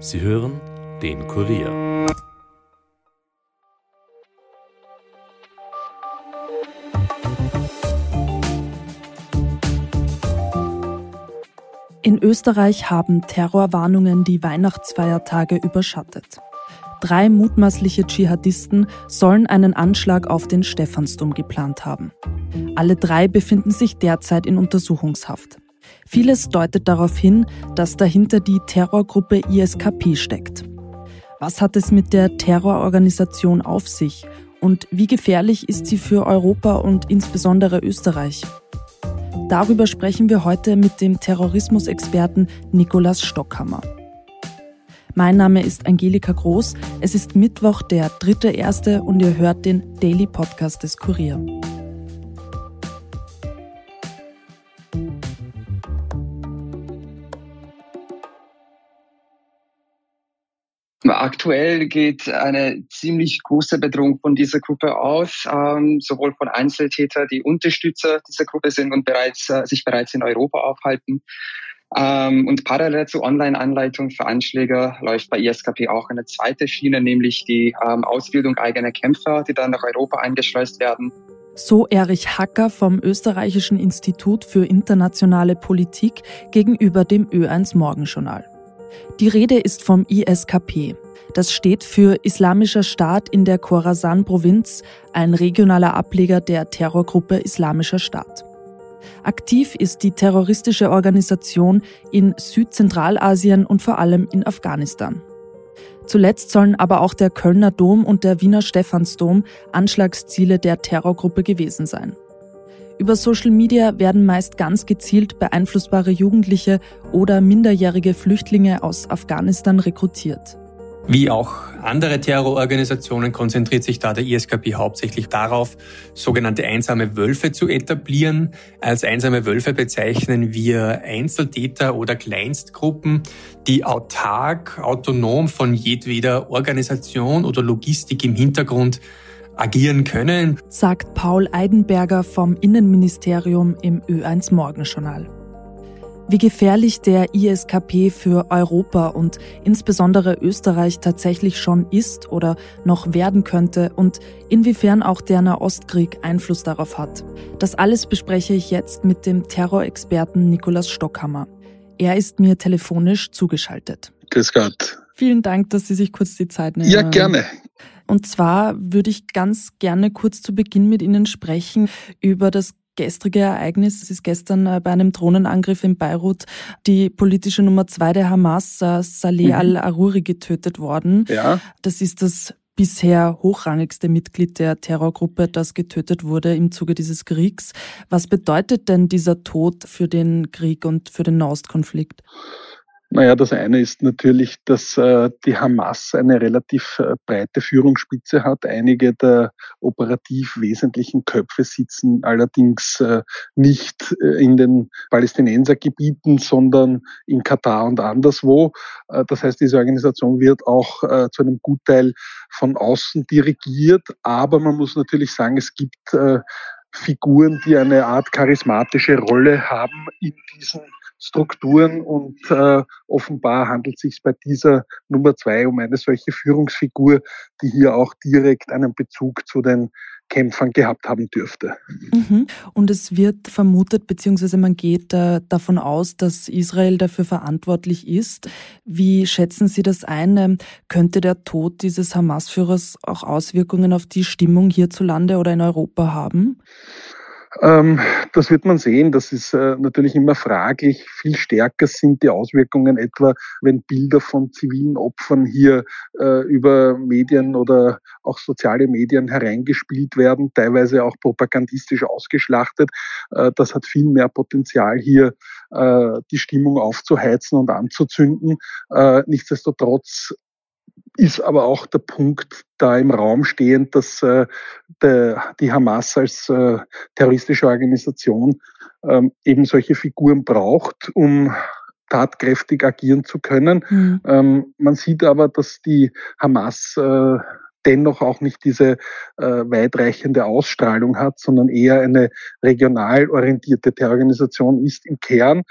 Sie hören den Kurier. In Österreich haben Terrorwarnungen die Weihnachtsfeiertage überschattet. Drei mutmaßliche Dschihadisten sollen einen Anschlag auf den Stephansdom geplant haben. Alle drei befinden sich derzeit in Untersuchungshaft. Vieles deutet darauf hin, dass dahinter die Terrorgruppe ISKP steckt. Was hat es mit der Terrororganisation auf sich und wie gefährlich ist sie für Europa und insbesondere Österreich? Darüber sprechen wir heute mit dem Terrorismusexperten Nikolaus Stockhammer. Mein Name ist Angelika Groß. Es ist Mittwoch, der dritte erste und ihr hört den Daily Podcast des Kurier. Aktuell geht eine ziemlich große Bedrohung von dieser Gruppe aus, ähm, sowohl von Einzeltätern, die Unterstützer dieser Gruppe sind und bereits, äh, sich bereits in Europa aufhalten. Ähm, und parallel zur Online-Anleitung für Anschläge läuft bei ISKP auch eine zweite Schiene, nämlich die ähm, Ausbildung eigener Kämpfer, die dann nach Europa eingeschleust werden. So Erich Hacker vom Österreichischen Institut für internationale Politik gegenüber dem Ö1 Morgenjournal. Die Rede ist vom ISKP. Das steht für Islamischer Staat in der Khorasan-Provinz, ein regionaler Ableger der Terrorgruppe Islamischer Staat. Aktiv ist die terroristische Organisation in Südzentralasien und vor allem in Afghanistan. Zuletzt sollen aber auch der Kölner Dom und der Wiener Stephansdom Anschlagsziele der Terrorgruppe gewesen sein. Über Social Media werden meist ganz gezielt beeinflussbare Jugendliche oder minderjährige Flüchtlinge aus Afghanistan rekrutiert. Wie auch andere Terrororganisationen konzentriert sich da der ISKP hauptsächlich darauf, sogenannte einsame Wölfe zu etablieren. Als einsame Wölfe bezeichnen wir Einzeltäter oder Kleinstgruppen, die autark, autonom von jedweder Organisation oder Logistik im Hintergrund agieren können, sagt Paul Eidenberger vom Innenministerium im Ö1 Morgenjournal. Wie gefährlich der ISKP für Europa und insbesondere Österreich tatsächlich schon ist oder noch werden könnte und inwiefern auch der Nahostkrieg Einfluss darauf hat. Das alles bespreche ich jetzt mit dem Terrorexperten Nikolaus Stockhammer. Er ist mir telefonisch zugeschaltet. Grüß Gott. Vielen Dank, dass Sie sich kurz die Zeit nehmen. Ja, gerne. Und zwar würde ich ganz gerne kurz zu Beginn mit Ihnen sprechen über das gestrige Ereignis. Es ist gestern äh, bei einem Drohnenangriff in Beirut die politische Nummer zwei der Hamas, äh, Saleh mhm. al-Aruri, getötet worden. Ja. Das ist das bisher hochrangigste Mitglied der Terrorgruppe, das getötet wurde im Zuge dieses Kriegs. Was bedeutet denn dieser Tod für den Krieg und für den Nahostkonflikt? Naja, das eine ist natürlich, dass äh, die Hamas eine relativ äh, breite Führungsspitze hat. Einige der operativ wesentlichen Köpfe sitzen allerdings äh, nicht äh, in den Palästinensergebieten, sondern in Katar und anderswo. Äh, das heißt, diese Organisation wird auch zu einem Gutteil von außen dirigiert. Aber man muss natürlich sagen, es gibt Figuren, die eine Art charismatische Rolle haben in diesen Strukturen und äh, offenbar handelt es sich bei dieser Nummer zwei um eine solche Führungsfigur, die hier auch direkt einen Bezug zu den Kämpfern gehabt haben dürfte. Mhm. Und es wird vermutet, beziehungsweise man geht äh, davon aus, dass Israel dafür verantwortlich ist. Wie schätzen Sie das ein? Ähm, könnte der Tod dieses Hamas-Führers auch Auswirkungen auf die Stimmung hierzulande oder in Europa haben? Ähm, das wird man sehen. Das ist äh, natürlich immer fraglich. Viel stärker sind die Auswirkungen etwa, wenn Bilder von zivilen Opfern hier äh, über Medien oder auch soziale Medien hereingespielt werden, teilweise auch propagandistisch ausgeschlachtet. Äh, das hat viel mehr Potenzial hier, die Stimmung aufzuheizen und anzuzünden. Nichtsdestotrotz ist aber auch der Punkt da im Raum stehend, dass äh, der, die Hamas als äh, terroristische Organisation ähm, eben solche Figuren braucht, um tatkräftig agieren zu können. Mhm. Ähm, man sieht aber, dass die Hamas äh, dennoch auch nicht diese äh, weitreichende Ausstrahlung hat, sondern eher eine regional orientierte Terrororganisation ist im Kern.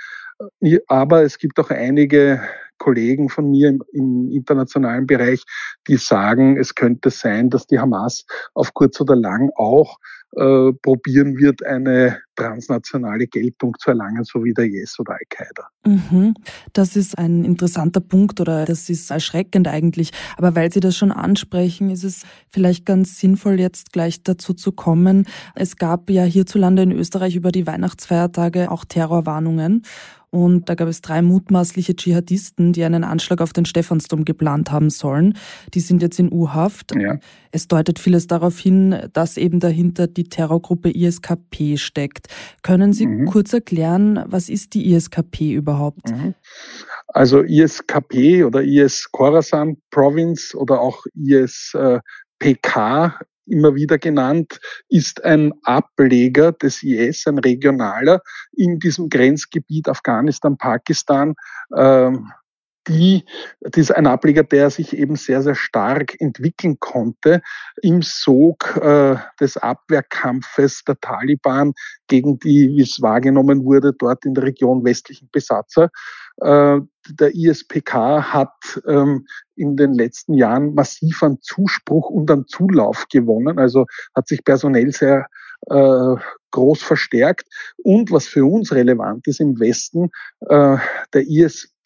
Äh, aber es gibt auch einige Kollegen von mir im, im, internationalen Bereich, die sagen, es könnte sein, dass die Hamas auf kurz oder lang auch äh, probieren wird, eine transnationale Geltung zu erlangen, so wie der IS oder Al-Qaida. Mhm. Das ist ein interessanter Punkt oder das ist erschreckend eigentlich. Aber weil Sie das schon ansprechen, ist es vielleicht ganz sinnvoll, jetzt gleich dazu zu kommen. Es gab ja hierzulande in Österreich über die Weihnachtsfeiertage auch Terrorwarnungen. Und da gab es drei mutmaßliche Dschihadisten, die einen Anschlag auf den Stephansdom geplant haben sollen. Die sind jetzt in U-Haft. Ja. Es deutet vieles darauf hin, dass eben dahinter die Terrorgruppe ISKP steckt. Können Sie mhm. kurz erklären, was ist die ISKP überhaupt? Mhm. Also ISKP oder IS Khorasan Province oder auch ISPK immer wieder genannt, ist ein Ableger des IS, ein regionaler in diesem Grenzgebiet Afghanistan, Pakistan. Ähm, die, das ist ein Ableger, der sich eben sehr, sehr stark entwickeln konnte im Sog äh, des Abwehrkampfes der Taliban gegen die, wie es wahrgenommen wurde, dort in der Region westlichen Besatzer. Äh, der ISPK hat ähm, in den letzten Jahren massiv an Zuspruch und an Zulauf gewonnen, also hat sich personell sehr äh, groß verstärkt. Und was für uns relevant ist im Westen, äh, der ISPK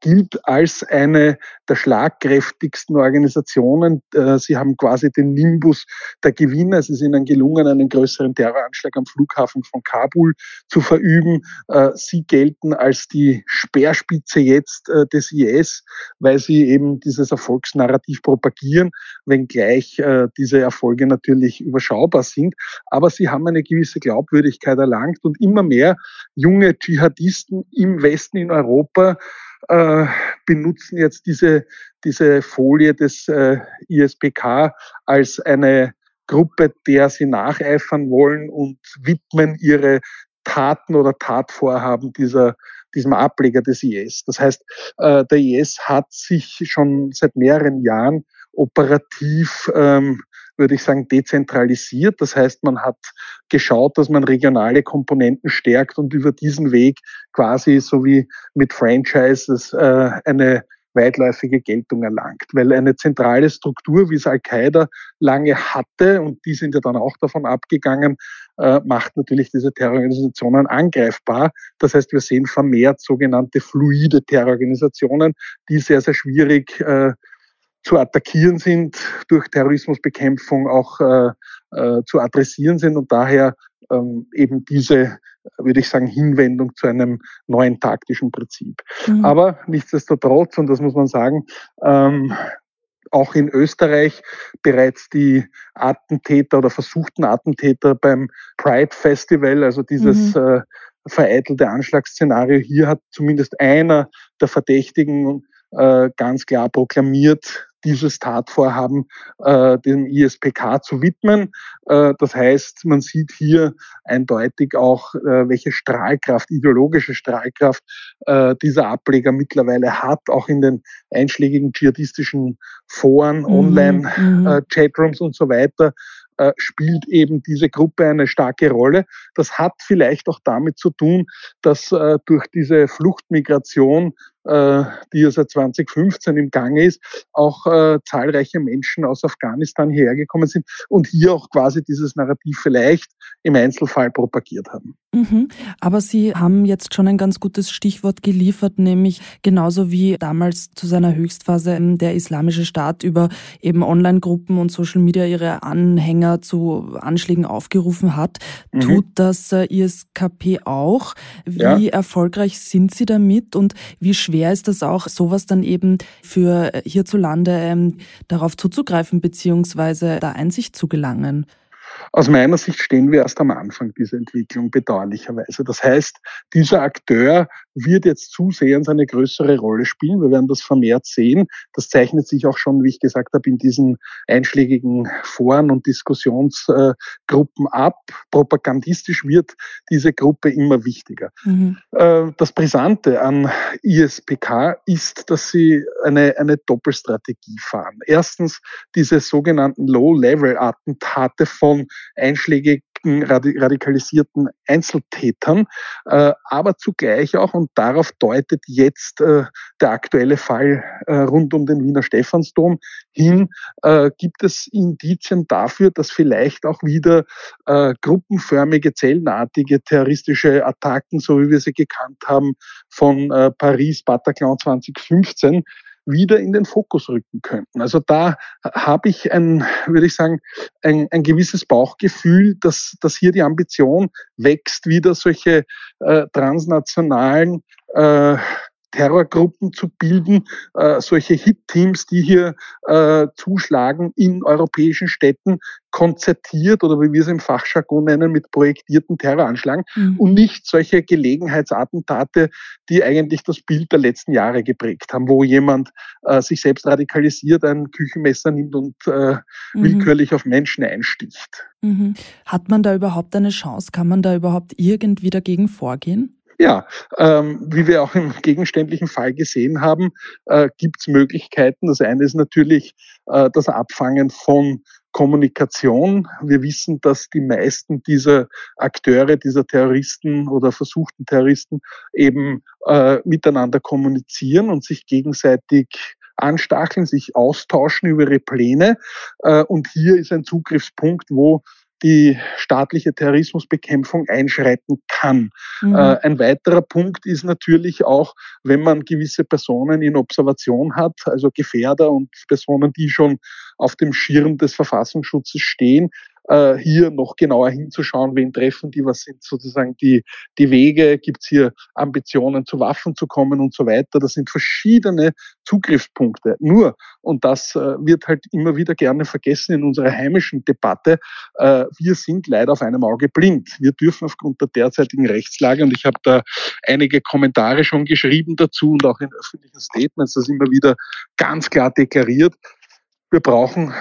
gilt als eine der schlagkräftigsten Organisationen. Äh, sie haben quasi den Nimbus der Gewinner. Es ist ihnen gelungen, einen größeren Terroranschlag am Flughafen von Kabul zu verüben. Äh, sie gelten als die Speerspitze jetzt äh, des IS, weil sie eben dieses Erfolgsnarrativ propagieren, wenngleich diese Erfolge natürlich überschaubar sind. Aber sie haben eine gewisse Glaubwürdigkeit erlangt und immer mehr junge Dschihadisten im Westen in Europa äh, benutzen jetzt diese, diese Folie des äh, ISPK als eine Gruppe, der sie nacheifern wollen und widmen ihre Taten oder Tatvorhaben dieser, diesem Ableger des IS. Das heißt, äh, der IS hat sich schon seit mehreren Jahren operativ ähm, würde ich sagen, dezentralisiert. Das heißt, man hat geschaut, dass man regionale Komponenten stärkt und über diesen Weg quasi so wie mit Franchises äh, eine weitläufige Geltung erlangt. Weil eine zentrale Struktur, wie es Al-Qaida lange hatte, und die sind ja dann auch davon abgegangen, äh, macht natürlich diese Terrororganisationen angreifbar. Das heißt, wir sehen vermehrt sogenannte fluide Terrororganisationen, die sehr, sehr schwierig äh, zu attackieren sind, durch Terrorismusbekämpfung auch äh, äh, zu adressieren sind und daher ähm, eben diese, würde ich sagen, Hinwendung zu einem neuen taktischen Prinzip. Mhm. Aber nichtsdestotrotz, und das muss man sagen, ähm, auch in Österreich bereits die Attentäter oder versuchten Attentäter beim Pride Festival, also dieses mhm. äh, vereitelte Anschlagsszenario, hier hat zumindest einer der Verdächtigen äh, ganz klar proklamiert, dieses Tatvorhaben äh, dem ISPK zu widmen. Äh, das heißt, man sieht hier eindeutig auch, äh, welche Strahlkraft, ideologische Strahlkraft äh, dieser Ableger mittlerweile hat, auch in den einschlägigen dschihadistischen Foren, mhm. Online-Chatrooms mhm. äh, und so weiter äh, spielt eben diese Gruppe eine starke Rolle. Das hat vielleicht auch damit zu tun, dass äh, durch diese Fluchtmigration die ja seit 2015 im Gange ist, auch äh, zahlreiche Menschen aus Afghanistan hierher gekommen sind und hier auch quasi dieses Narrativ vielleicht im Einzelfall propagiert haben. Mhm. Aber Sie haben jetzt schon ein ganz gutes Stichwort geliefert, nämlich genauso wie damals zu seiner Höchstphase ähm, der Islamische Staat über eben Online-Gruppen und Social Media ihre Anhänger zu Anschlägen aufgerufen hat, mhm. tut das äh, ISKP auch. Wie ja. erfolgreich sind Sie damit und wie schwer ist das auch, sowas dann eben für äh, hierzulande ähm, darauf zuzugreifen beziehungsweise da Einsicht zu gelangen? Aus meiner Sicht stehen wir erst am Anfang dieser Entwicklung, bedauerlicherweise. Das heißt, dieser Akteur wird jetzt zusehends eine größere Rolle spielen. Wir werden das vermehrt sehen. Das zeichnet sich auch schon, wie ich gesagt habe, in diesen einschlägigen Foren und Diskussionsgruppen ab. Propagandistisch wird diese Gruppe immer wichtiger. Mhm. Äh, das Brisante an ISPK ist, dass sie eine, eine Doppelstrategie fahren. Erstens diese sogenannten Low-Level-Attentate von einschlägig verfolgten, radikalisierten Einzeltätern, äh, aber zugleich auch, und darauf deutet jetzt äh, der aktuelle Fall äh, rund um den Wiener Stephansdom hin, gibt es Indizien dafür, dass vielleicht auch wieder gruppenförmige, zellenartige terroristische Attacken, so wie wir sie gekannt haben, von Paris, Bataclan 2015, wieder in den Fokus rücken könnten. Also da habe ich ein, würde ich sagen, ein, ein gewisses Bauchgefühl, dass, dass hier die Ambition wächst, wieder solche äh, transnationalen äh, Terrorgruppen zu bilden, äh, solche Hit-Teams, die hier äh, zuschlagen in europäischen Städten, konzertiert oder wie wir es im Fachjargon nennen, mit projektierten Terroranschlagen mhm. und nicht solche Gelegenheitsattentate, die eigentlich das Bild der letzten Jahre geprägt haben, wo jemand äh, sich selbst radikalisiert, ein Küchenmesser nimmt und äh, mhm. willkürlich auf Menschen einsticht. Mhm. Hat man da überhaupt eine Chance? Kann man da überhaupt irgendwie dagegen vorgehen? Ja, ähm, wie wir auch im gegenständlichen Fall gesehen haben, äh, gibt es Möglichkeiten. Das eine ist natürlich äh, das Abfangen von Kommunikation. Wir wissen, dass die meisten dieser Akteure, dieser Terroristen oder versuchten Terroristen eben äh, miteinander kommunizieren und sich gegenseitig anstacheln, sich austauschen über ihre Pläne. Äh, und hier ist ein Zugriffspunkt, wo die staatliche Terrorismusbekämpfung einschreiten kann. Mhm. Äh, ein weiterer Punkt ist natürlich auch, wenn man gewisse Personen in Observation hat, also Gefährder und Personen, die schon auf dem Schirm des Verfassungsschutzes stehen, äh, hier noch genauer hinzuschauen, wen treffen die, was sind sozusagen die, die Wege, gibt es hier Ambitionen zu Waffen zu kommen und so weiter. Das sind verschiedene Zugriffspunkte. Nur, und das äh, wird halt immer wieder gerne vergessen in unserer heimischen Debatte, äh, wir sind leider auf einem Auge blind. Wir dürfen aufgrund der derzeitigen Rechtslage, und ich habe da einige Kommentare schon geschrieben dazu und auch in öffentlichen Statements das immer wieder ganz klar deklariert, wir brauchen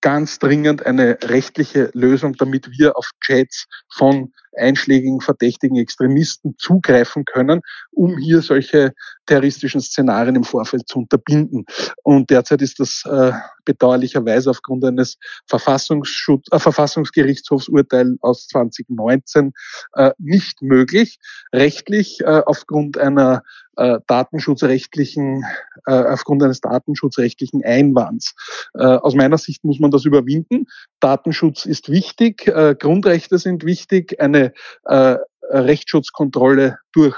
ganz dringend eine rechtliche Lösung, damit wir auf Chats von einschlägigen verdächtigen Extremisten zugreifen können, um hier solche terroristischen Szenarien im Vorfeld zu unterbinden. Und derzeit ist das äh, bedauerlicherweise aufgrund eines Verfassungsschutz, äh, Verfassungsgerichtshofsurteil aus 2019 äh, nicht möglich. Rechtlich äh, aufgrund einer äh, datenschutzrechtlichen, äh, aufgrund eines datenschutzrechtlichen Einwands. Äh, aus meiner Sicht muss man das überwinden. Datenschutz ist wichtig, äh, Grundrechte sind wichtig, eine äh, Rechtsschutzkontrolle durch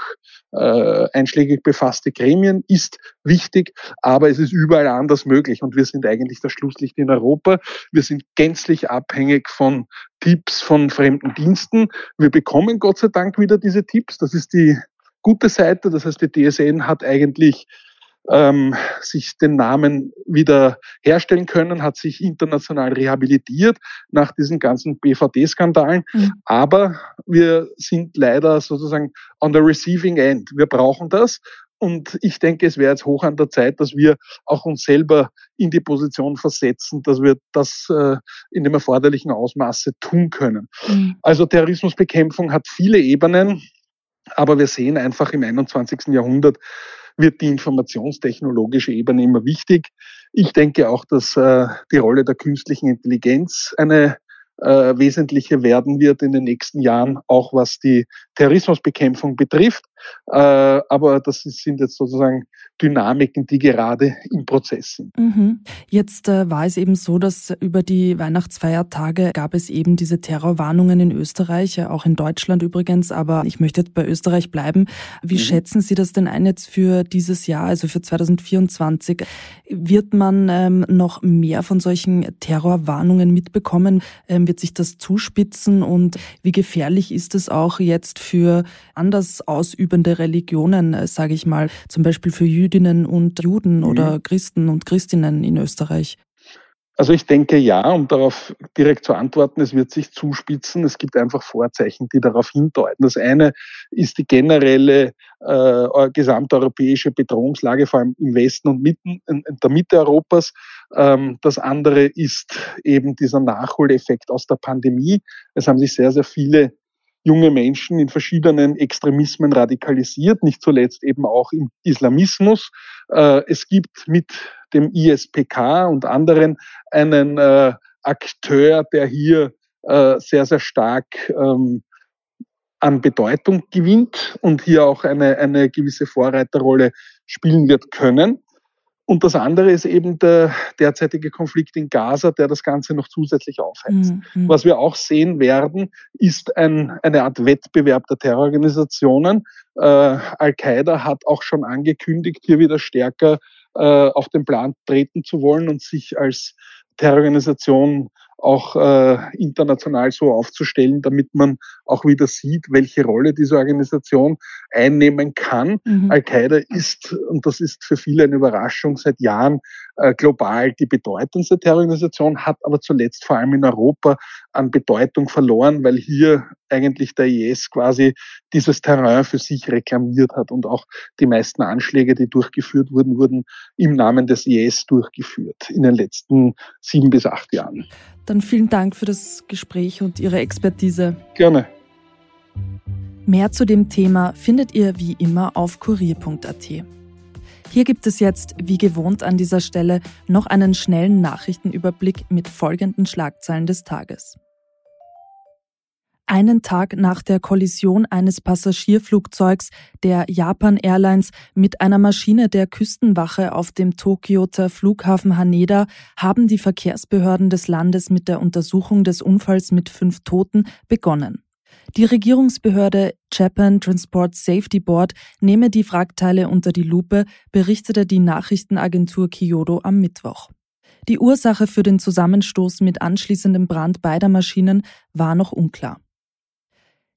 äh, einschlägig befasste Gremien ist wichtig, aber es ist überall anders möglich und wir sind eigentlich das Schlusslicht in Europa. Wir sind gänzlich abhängig von Tipps von fremden Diensten. Wir bekommen Gott sei Dank wieder diese Tipps. Das ist die gute Seite. Das heißt, die DSN hat eigentlich ähm, sich den Namen wieder herstellen können, hat sich international rehabilitiert nach diesen ganzen BVD-Skandalen. Mhm. Aber wir sind leider sozusagen on the receiving end. Wir brauchen das. Und ich denke, es wäre jetzt hoch an der Zeit, dass wir auch uns selber in die Position versetzen, dass wir das äh, in dem erforderlichen Ausmaße tun können. Mhm. Also Terrorismusbekämpfung hat viele Ebenen, aber wir sehen einfach im 21. Jahrhundert, wird die informationstechnologische Ebene immer wichtig. Ich denke auch, dass äh, die Rolle der künstlichen Intelligenz eine äh, wesentliche werden wird in den nächsten Jahren, auch was die Terrorismusbekämpfung betrifft. Äh, aber das sind jetzt sozusagen Dynamiken, die gerade im Prozess sind. Mhm. Jetzt äh, war es eben so, dass über die Weihnachtsfeiertage gab es eben diese Terrorwarnungen in Österreich, auch in Deutschland übrigens, aber ich möchte jetzt bei Österreich bleiben. Wie mhm. schätzen Sie das denn ein jetzt für dieses Jahr, also für 2024? Wird man ähm, noch mehr von solchen Terrorwarnungen mitbekommen? Ähm, wird sich das zuspitzen und wie gefährlich ist es auch jetzt für anders ausübende Religionen, äh, sage ich mal, zum Beispiel für Jüdinnen und Juden mhm. oder Christen und Christinnen in Österreich? Also ich denke ja, um darauf direkt zu antworten, es wird sich zuspitzen. Es gibt einfach Vorzeichen, die darauf hindeuten. Das eine ist die generelle äh, gesamteuropäische Bedrohungslage, vor allem im Westen und mitten, in, in der Mitte Europas. Ähm, das andere ist eben dieser Nachholeffekt aus der Pandemie. Es haben sich sehr, sehr viele junge Menschen in verschiedenen Extremismen radikalisiert, nicht zuletzt eben auch im Islamismus. Äh, es gibt mit dem ISPK und anderen einen äh, Akteur, der hier äh, sehr, sehr stark ähm, an Bedeutung gewinnt und hier auch eine, eine gewisse Vorreiterrolle spielen wird können. Und das andere ist eben der derzeitige Konflikt in Gaza, der das Ganze noch zusätzlich aufheizt. Mhm. Was wir auch sehen werden, ist ein, eine Art Wettbewerb der Terrororganisationen. Äh, Al-Qaida hat auch schon angekündigt, hier wieder stärker äh, auf den Plan treten zu wollen und sich als Terrororganisation auch äh, international so aufzustellen, damit man auch wieder sieht, welche Rolle diese Organisation einnehmen kann. Mhm. Al-Qaida ist, und das ist für viele eine Überraschung, seit Jahren äh, global die bedeutendste Terrororganisation, hat aber zuletzt vor allem in Europa an Bedeutung verloren, weil hier eigentlich der IS quasi dieses Terrain für sich reklamiert hat und auch die meisten Anschläge, die durchgeführt wurden, wurden im Namen des IS durchgeführt in den letzten sieben bis acht Jahren. Dann vielen Dank für das Gespräch und Ihre Expertise. Gerne. Mehr zu dem Thema findet ihr wie immer auf kurier.at. Hier gibt es jetzt, wie gewohnt an dieser Stelle, noch einen schnellen Nachrichtenüberblick mit folgenden Schlagzeilen des Tages. Einen Tag nach der Kollision eines Passagierflugzeugs der Japan Airlines mit einer Maschine der Küstenwache auf dem Tokioter Flughafen Haneda haben die Verkehrsbehörden des Landes mit der Untersuchung des Unfalls mit fünf Toten begonnen. Die Regierungsbehörde Japan Transport Safety Board nehme die Wrackteile unter die Lupe, berichtete die Nachrichtenagentur Kyodo am Mittwoch. Die Ursache für den Zusammenstoß mit anschließendem Brand beider Maschinen war noch unklar.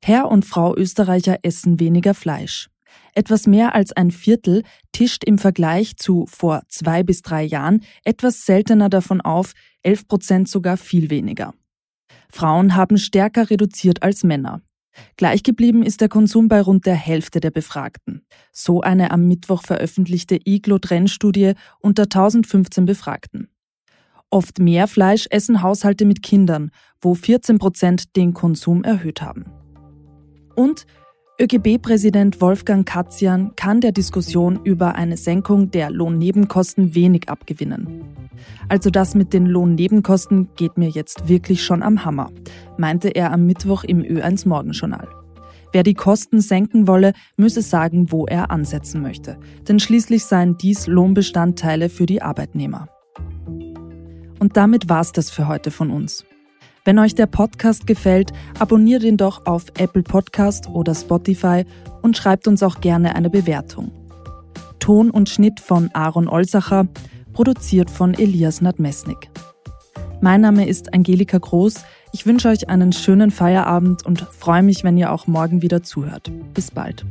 Herr und Frau Österreicher essen weniger Fleisch. Etwas mehr als ein Viertel tischt im Vergleich zu vor zwei bis drei Jahren etwas seltener davon auf, elf Prozent sogar viel weniger. Frauen haben stärker reduziert als Männer. Gleichgeblieben ist der Konsum bei rund der Hälfte der Befragten. So eine am Mittwoch veröffentlichte Iglo-Trendstudie unter 1015 Befragten. Oft mehr Fleisch essen Haushalte mit Kindern, wo 14 Prozent den Konsum erhöht haben. Und ÖGB-Präsident Wolfgang Katzian kann der Diskussion über eine Senkung der Lohnnebenkosten wenig abgewinnen. Also das mit den Lohnnebenkosten geht mir jetzt wirklich schon am Hammer, meinte er am Mittwoch im Ö1 Morgenjournal. Wer die Kosten senken wolle, müsse sagen, wo er ansetzen möchte. Denn schließlich seien dies Lohnbestandteile für die Arbeitnehmer. Und damit war's das für heute von uns. Wenn euch der Podcast gefällt, abonniert ihn doch auf Apple Podcast oder Spotify und schreibt uns auch gerne eine Bewertung. Ton und Schnitt von Aaron Olsacher, produziert von Elias Nadmesnik. Mein Name ist Angelika Groß. Ich wünsche euch einen schönen Feierabend und freue mich, wenn ihr auch morgen wieder zuhört. Bis bald.